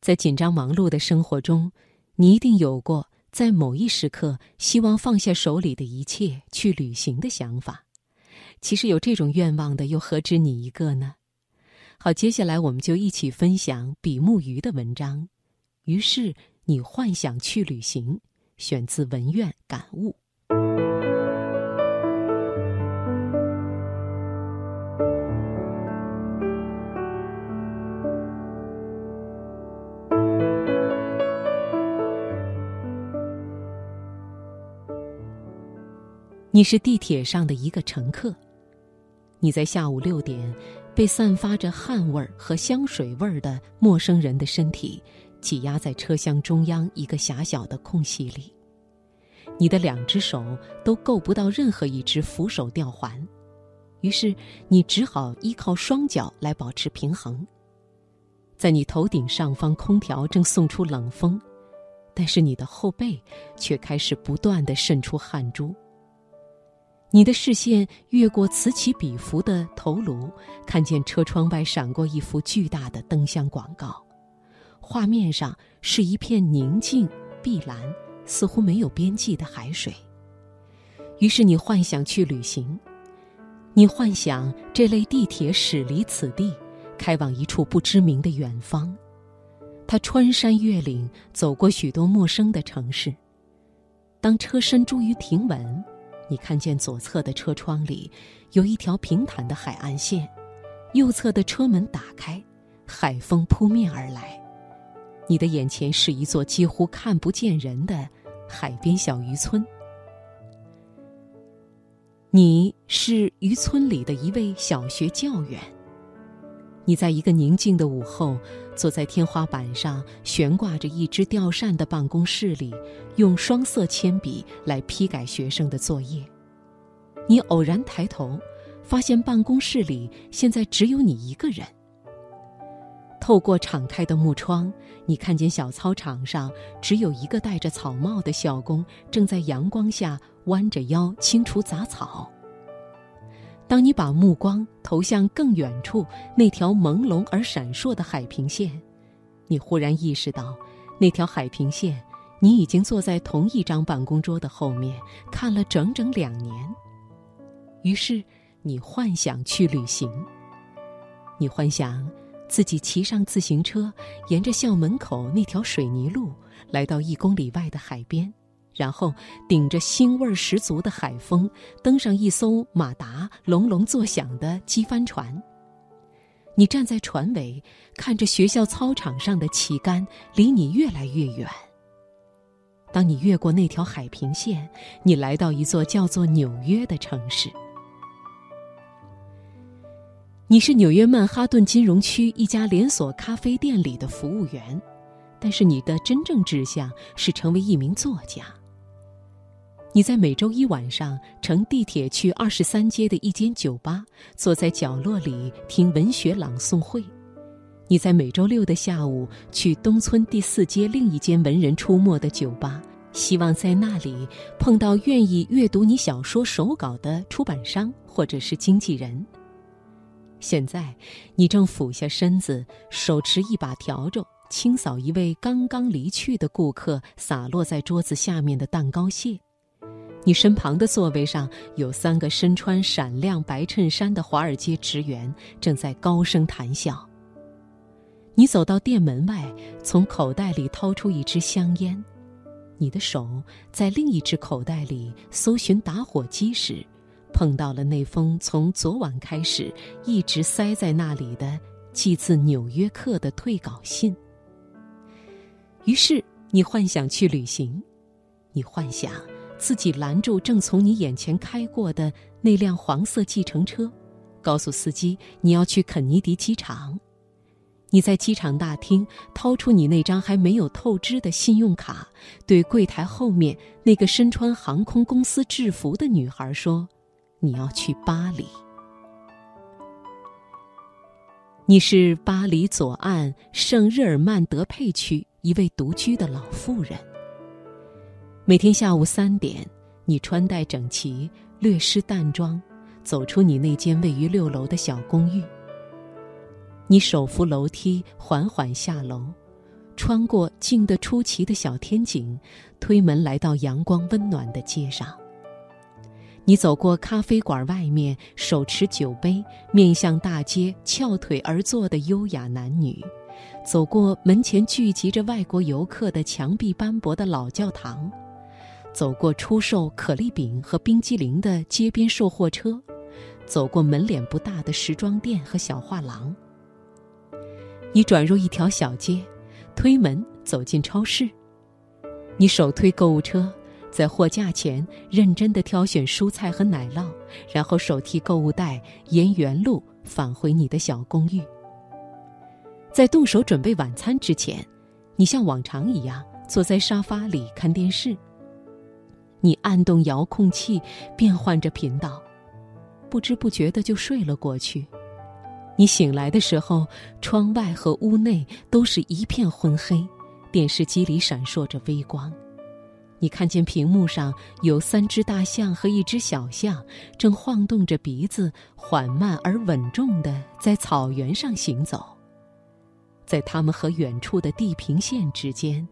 在紧张忙碌的生活中，你一定有过在某一时刻希望放下手里的一切去旅行的想法。其实有这种愿望的又何止你一个呢？好，接下来我们就一起分享比目鱼的文章。于是你幻想去旅行，选自文苑感悟。你是地铁上的一个乘客。你在下午六点，被散发着汗味儿和香水味儿的陌生人的身体挤压在车厢中央一个狭小的空隙里。你的两只手都够不到任何一只扶手吊环，于是你只好依靠双脚来保持平衡。在你头顶上方，空调正送出冷风，但是你的后背却开始不断的渗出汗珠。你的视线越过此起彼伏的头颅，看见车窗外闪过一幅巨大的灯箱广告，画面上是一片宁静、碧蓝、似乎没有边际的海水。于是你幻想去旅行，你幻想这类地铁驶离此地，开往一处不知名的远方。它穿山越岭，走过许多陌生的城市。当车身终于停稳。你看见左侧的车窗里有一条平坦的海岸线，右侧的车门打开，海风扑面而来。你的眼前是一座几乎看不见人的海边小渔村。你是渔村里的一位小学教员。你在一个宁静的午后，坐在天花板上悬挂着一只吊扇的办公室里，用双色铅笔来批改学生的作业。你偶然抬头，发现办公室里现在只有你一个人。透过敞开的木窗，你看见小操场上只有一个戴着草帽的小工，正在阳光下弯着腰清除杂草。当你把目光投向更远处那条朦胧而闪烁的海平线，你忽然意识到，那条海平线，你已经坐在同一张办公桌的后面看了整整两年。于是，你幻想去旅行。你幻想自己骑上自行车，沿着校门口那条水泥路，来到一公里外的海边。然后顶着腥味十足的海风，登上一艘马达隆隆作响的机帆船。你站在船尾，看着学校操场上的旗杆离你越来越远。当你越过那条海平线，你来到一座叫做纽约的城市。你是纽约曼哈顿金融区一家连锁咖啡店里的服务员，但是你的真正志向是成为一名作家。你在每周一晚上乘地铁去二十三街的一间酒吧，坐在角落里听文学朗诵会；你在每周六的下午去东村第四街另一间文人出没的酒吧，希望在那里碰到愿意阅读你小说手稿的出版商或者是经纪人。现在，你正俯下身子，手持一把笤帚，清扫一位刚刚离去的顾客洒落在桌子下面的蛋糕屑。你身旁的座位上有三个身穿闪亮白衬衫的华尔街职员，正在高声谈笑。你走到店门外，从口袋里掏出一支香烟，你的手在另一只口袋里搜寻打火机时，碰到了那封从昨晚开始一直塞在那里的寄自《纽约客》的退稿信。于是你幻想去旅行，你幻想。自己拦住正从你眼前开过的那辆黄色计程车，告诉司机你要去肯尼迪机场。你在机场大厅掏出你那张还没有透支的信用卡，对柜台后面那个身穿航空公司制服的女孩说：“你要去巴黎。”你是巴黎左岸圣日耳曼德佩区一位独居的老妇人。每天下午三点，你穿戴整齐，略施淡妆，走出你那间位于六楼的小公寓。你手扶楼梯，缓缓下楼，穿过静得出奇的小天井，推门来到阳光温暖的街上。你走过咖啡馆外面手持酒杯面向大街翘腿而坐的优雅男女，走过门前聚集着外国游客的墙壁斑驳的老教堂，走过出售可丽饼和冰激凌的街边售货车，走过门脸不大的时装店和小画廊。你转入一条小街，推门走进超市，你手推购物车。在货架前认真地挑选蔬菜和奶酪，然后手提购物袋沿原路返回你的小公寓。在动手准备晚餐之前，你像往常一样坐在沙发里看电视。你按动遥控器，变换着频道，不知不觉的就睡了过去。你醒来的时候，窗外和屋内都是一片昏黑，电视机里闪烁着微光。你看见屏幕上有三只大象和一只小象，正晃动着鼻子，缓慢而稳重地在草原上行走。在它们和远处的地平线之间，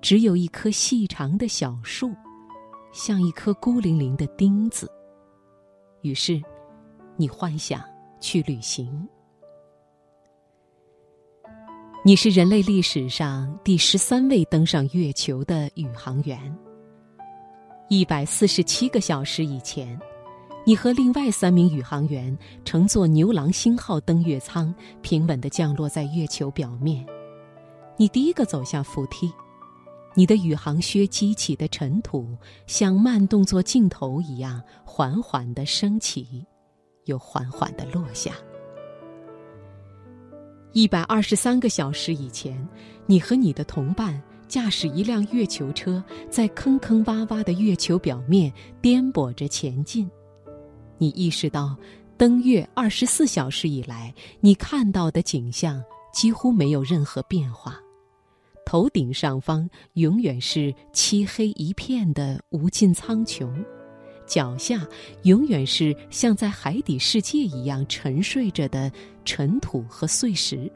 只有一棵细长的小树，像一颗孤零零的钉子。于是，你幻想去旅行。你是人类历史上第十三位登上月球的宇航员。一百四十七个小时以前，你和另外三名宇航员乘坐牛郎星号登月舱，平稳地降落在月球表面。你第一个走下扶梯，你的宇航靴激起的尘土像慢动作镜头一样缓缓地升起，又缓缓地落下。一百二十三个小时以前，你和你的同伴。驾驶一辆月球车，在坑坑洼洼的月球表面颠簸着前进。你意识到，登月二十四小时以来，你看到的景象几乎没有任何变化。头顶上方永远是漆黑一片的无尽苍穹，脚下永远是像在海底世界一样沉睡着的尘土和碎石。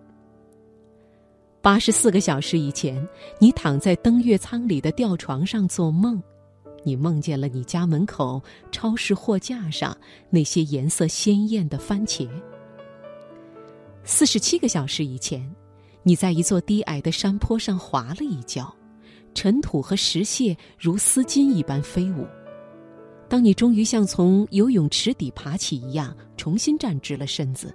八十四个小时以前，你躺在登月舱里的吊床上做梦，你梦见了你家门口超市货架上那些颜色鲜艳的番茄。四十七个小时以前，你在一座低矮的山坡上滑了一跤，尘土和石屑如丝巾一般飞舞。当你终于像从游泳池底爬起一样，重新站直了身子。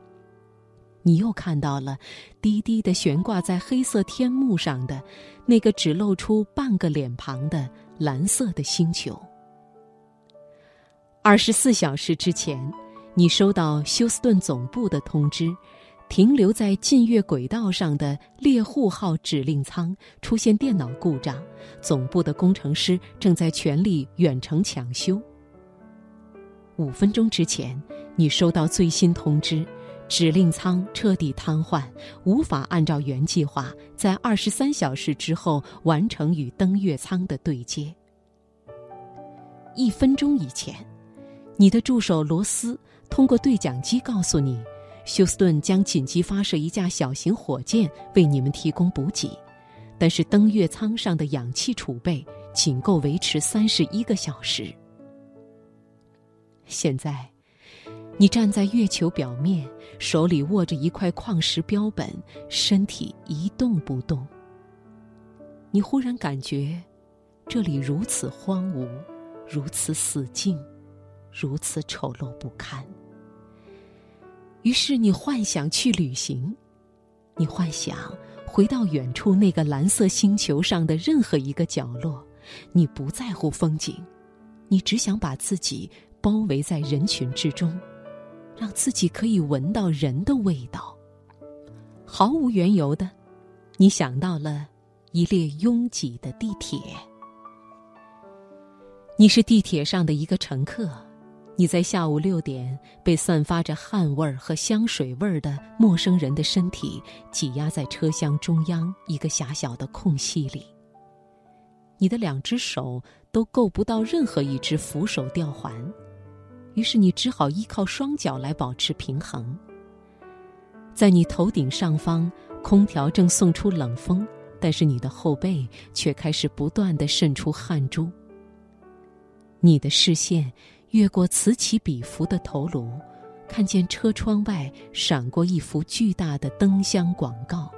你又看到了低低的悬挂在黑色天幕上的那个只露出半个脸庞的蓝色的星球。二十四小时之前，你收到休斯顿总部的通知，停留在近月轨道上的猎户号指令舱出现电脑故障，总部的工程师正在全力远程抢修。五分钟之前，你收到最新通知。指令舱彻底瘫痪，无法按照原计划在二十三小时之后完成与登月舱的对接。一分钟以前，你的助手罗斯通过对讲机告诉你，休斯顿将紧急发射一架小型火箭为你们提供补给，但是登月舱上的氧气储备仅够维持三十一个小时。现在。你站在月球表面，手里握着一块矿石标本，身体一动不动。你忽然感觉，这里如此荒芜，如此死静，如此丑陋不堪。于是你幻想去旅行，你幻想回到远处那个蓝色星球上的任何一个角落。你不在乎风景，你只想把自己包围在人群之中。让自己可以闻到人的味道，毫无缘由的，你想到了一列拥挤的地铁。你是地铁上的一个乘客，你在下午六点被散发着汗味儿和香水味儿的陌生人的身体挤压在车厢中央一个狭小的空隙里。你的两只手都够不到任何一只扶手吊环。于是你只好依靠双脚来保持平衡。在你头顶上方，空调正送出冷风，但是你的后背却开始不断的渗出汗珠。你的视线越过此起彼伏的头颅，看见车窗外闪过一幅巨大的灯箱广告，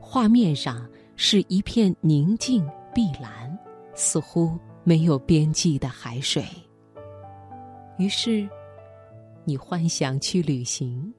画面上是一片宁静碧蓝，似乎没有边际的海水。于是，你幻想去旅行。